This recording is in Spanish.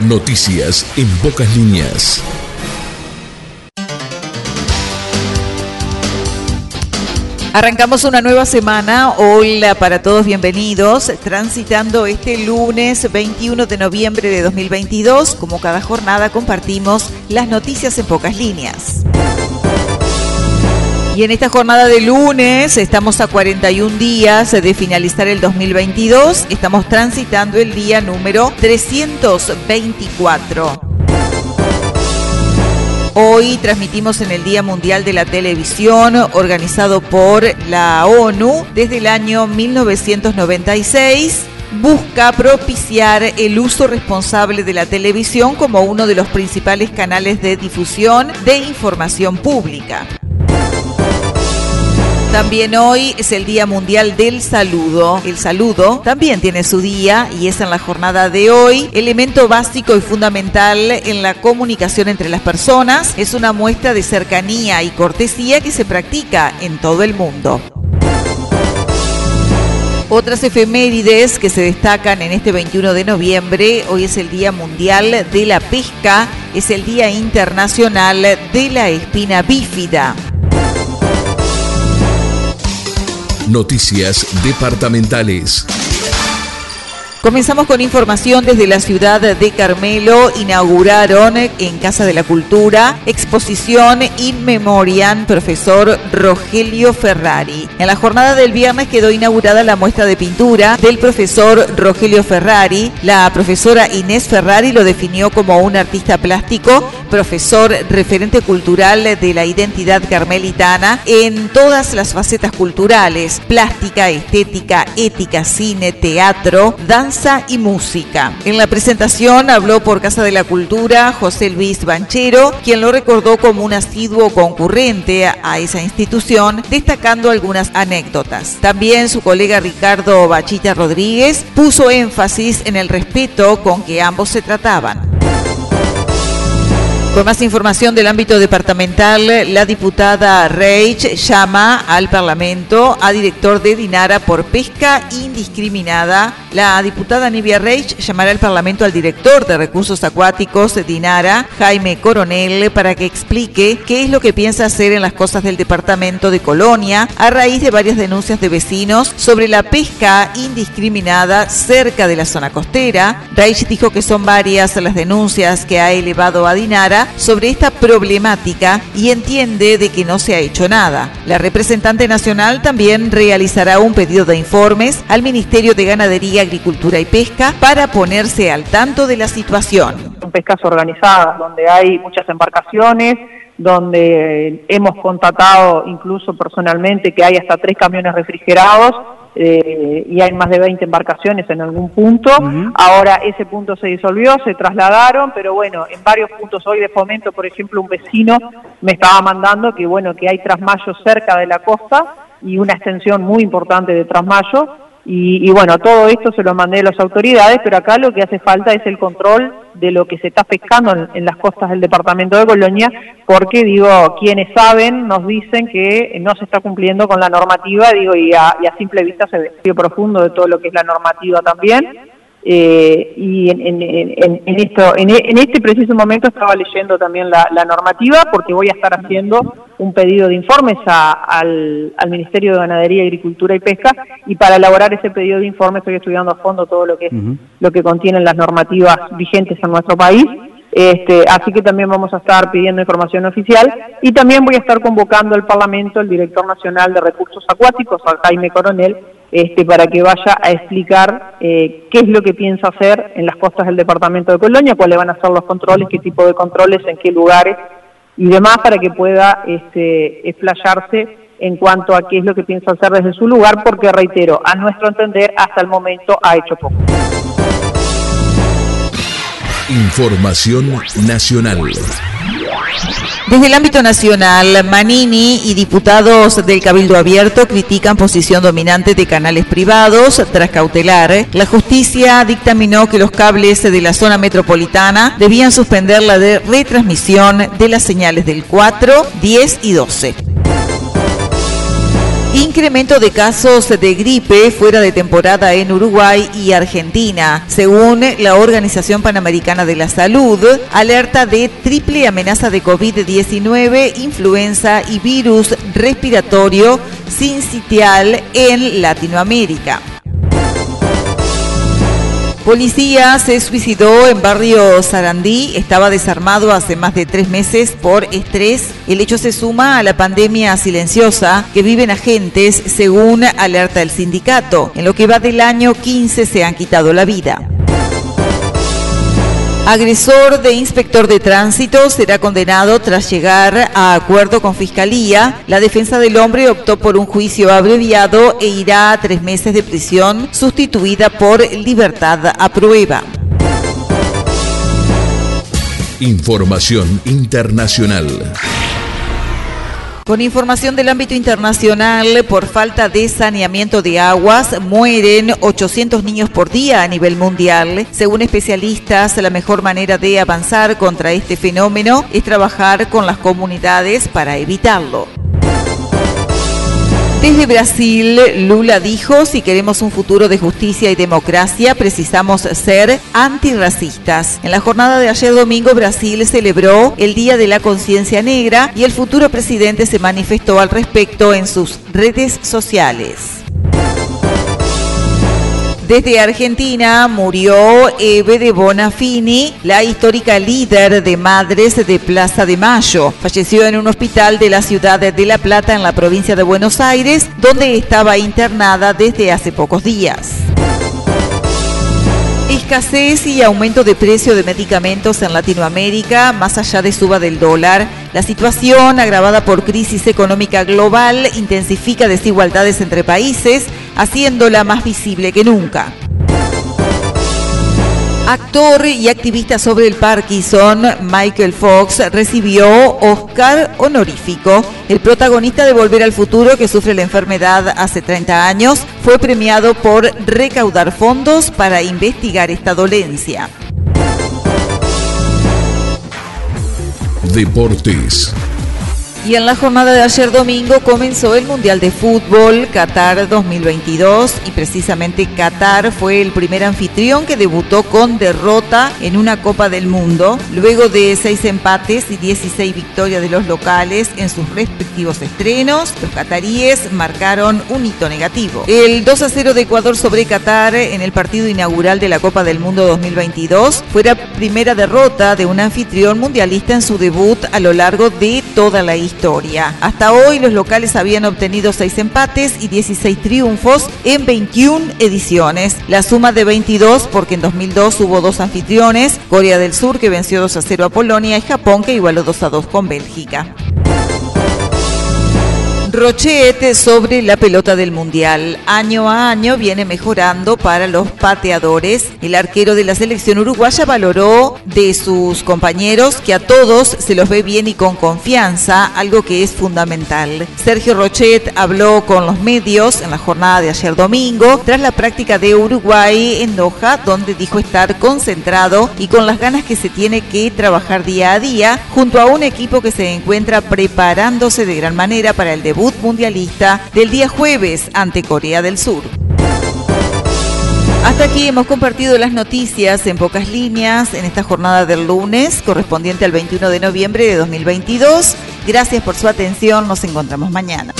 Noticias en pocas líneas. Arrancamos una nueva semana. Hola para todos, bienvenidos. Transitando este lunes 21 de noviembre de 2022. Como cada jornada compartimos las noticias en pocas líneas. Y en esta jornada de lunes estamos a 41 días de finalizar el 2022. Estamos transitando el día número 324. Hoy transmitimos en el Día Mundial de la Televisión, organizado por la ONU desde el año 1996 busca propiciar el uso responsable de la televisión como uno de los principales canales de difusión de información pública. También hoy es el Día Mundial del Saludo. El saludo también tiene su día y es en la jornada de hoy elemento básico y fundamental en la comunicación entre las personas. Es una muestra de cercanía y cortesía que se practica en todo el mundo. Otras efemérides que se destacan en este 21 de noviembre, hoy es el Día Mundial de la Pesca, es el Día Internacional de la Espina Bífida. Noticias departamentales. Comenzamos con información desde la ciudad de Carmelo. Inauguraron en Casa de la Cultura exposición In Memoriam profesor Rogelio Ferrari. En la jornada del viernes quedó inaugurada la muestra de pintura del profesor Rogelio Ferrari. La profesora Inés Ferrari lo definió como un artista plástico, profesor referente cultural de la identidad carmelitana en todas las facetas culturales, plástica, estética, ética, cine, teatro, danza y música. En la presentación habló por Casa de la Cultura José Luis Banchero, quien lo recordó como un asiduo concurrente a esa institución, destacando algunas anécdotas. También su colega Ricardo Bachita Rodríguez puso énfasis en el respeto con que ambos se trataban. Con más información del ámbito departamental, la diputada Reich llama al Parlamento a director de Dinara por pesca indiscriminada. La diputada Nivia Reich llamará al Parlamento al director de recursos acuáticos de Dinara, Jaime Coronel, para que explique qué es lo que piensa hacer en las costas del departamento de Colonia a raíz de varias denuncias de vecinos sobre la pesca indiscriminada cerca de la zona costera. Reich dijo que son varias las denuncias que ha elevado a Dinara sobre esta problemática y entiende de que no se ha hecho nada. La representante nacional también realizará un pedido de informes al Ministerio de Ganadería, Agricultura y Pesca para ponerse al tanto de la situación. Son pescas organizadas, donde hay muchas embarcaciones, donde hemos constatado incluso personalmente que hay hasta tres camiones refrigerados eh, y hay más de 20 embarcaciones en algún punto. Ahora ese punto se disolvió, se trasladaron, pero bueno, en varios puntos hoy de fomento, por ejemplo, un vecino me estaba mandando que bueno, que hay trasmayos cerca de la costa y una extensión muy importante de trasmayo y, bueno, todo esto se lo mandé a las autoridades, pero acá lo que hace falta es el control de lo que se está pescando en, las costas del departamento de Colonia, porque digo, quienes saben nos dicen que no se está cumpliendo con la normativa, digo, y a, simple vista se ve profundo de todo lo que es la normativa también. Eh, y en, esto, en, este preciso momento estaba leyendo también la, normativa porque voy a estar haciendo un pedido de informes al, Ministerio de Ganadería, Agricultura y Pesca y para elaborar ese pedido de informes estoy estudiando a fondo todo lo que es, lo que contienen las normativas vigentes en nuestro país. Este, así que también vamos a estar pidiendo información oficial y también voy a estar convocando al Parlamento el director nacional de recursos acuáticos, al Jaime Coronel, este, para que vaya a explicar eh, qué es lo que piensa hacer en las costas del departamento de Colonia, cuáles van a ser los controles, qué tipo de controles, en qué lugares y demás, para que pueda este, explayarse en cuanto a qué es lo que piensa hacer desde su lugar, porque reitero, a nuestro entender, hasta el momento ha hecho poco. Información nacional. Desde el ámbito nacional, Manini y diputados del Cabildo Abierto critican posición dominante de canales privados tras cautelar. La justicia dictaminó que los cables de la zona metropolitana debían suspender la de retransmisión de las señales del 4, 10 y 12. Incremento de casos de gripe fuera de temporada en Uruguay y Argentina. Según la Organización Panamericana de la Salud, alerta de triple amenaza de COVID-19, influenza y virus respiratorio sincitial en Latinoamérica. Policía se suicidó en barrio Sarandí, estaba desarmado hace más de tres meses por estrés. El hecho se suma a la pandemia silenciosa que viven agentes según alerta el sindicato. En lo que va del año 15 se han quitado la vida. Agresor de inspector de tránsito será condenado tras llegar a acuerdo con Fiscalía. La defensa del hombre optó por un juicio abreviado e irá a tres meses de prisión, sustituida por libertad a prueba. Información internacional. Con información del ámbito internacional, por falta de saneamiento de aguas, mueren 800 niños por día a nivel mundial. Según especialistas, la mejor manera de avanzar contra este fenómeno es trabajar con las comunidades para evitarlo. Desde Brasil, Lula dijo, si queremos un futuro de justicia y democracia, precisamos ser antirracistas. En la jornada de ayer domingo, Brasil celebró el Día de la Conciencia Negra y el futuro presidente se manifestó al respecto en sus redes sociales. Desde Argentina murió Eve de Bonafini, la histórica líder de madres de Plaza de Mayo. Falleció en un hospital de la ciudad de La Plata en la provincia de Buenos Aires, donde estaba internada desde hace pocos días. Escasez y aumento de precio de medicamentos en Latinoamérica, más allá de suba del dólar. La situación, agravada por crisis económica global, intensifica desigualdades entre países, haciéndola más visible que nunca. Actor y activista sobre el Parkinson, Michael Fox recibió Oscar honorífico. El protagonista de Volver al Futuro, que sufre la enfermedad hace 30 años, fue premiado por recaudar fondos para investigar esta dolencia. Deportes. Y en la jornada de ayer domingo comenzó el Mundial de Fútbol Qatar 2022 y precisamente Qatar fue el primer anfitrión que debutó con derrota en una Copa del Mundo, luego de seis empates y 16 victorias de los locales en sus respectivos estrenos. Los qataríes marcaron un hito negativo. El 2 a 0 de Ecuador sobre Qatar en el partido inaugural de la Copa del Mundo 2022 fue la primera derrota de un anfitrión mundialista en su debut a lo largo de toda la historia historia. Hasta hoy los locales habían obtenido 6 empates y 16 triunfos en 21 ediciones. La suma de 22 porque en 2002 hubo dos anfitriones, Corea del Sur que venció 2 a 0 a Polonia y Japón que igualó 2 a 2 con Bélgica. Rochet sobre la pelota del Mundial. Año a año viene mejorando para los pateadores. El arquero de la selección uruguaya valoró de sus compañeros que a todos se los ve bien y con confianza, algo que es fundamental. Sergio Rochet habló con los medios en la jornada de ayer domingo tras la práctica de Uruguay en Doha, donde dijo estar concentrado y con las ganas que se tiene que trabajar día a día junto a un equipo que se encuentra preparándose de gran manera para el debut mundialista del día jueves ante Corea del Sur. Hasta aquí hemos compartido las noticias en pocas líneas en esta jornada del lunes correspondiente al 21 de noviembre de 2022. Gracias por su atención, nos encontramos mañana.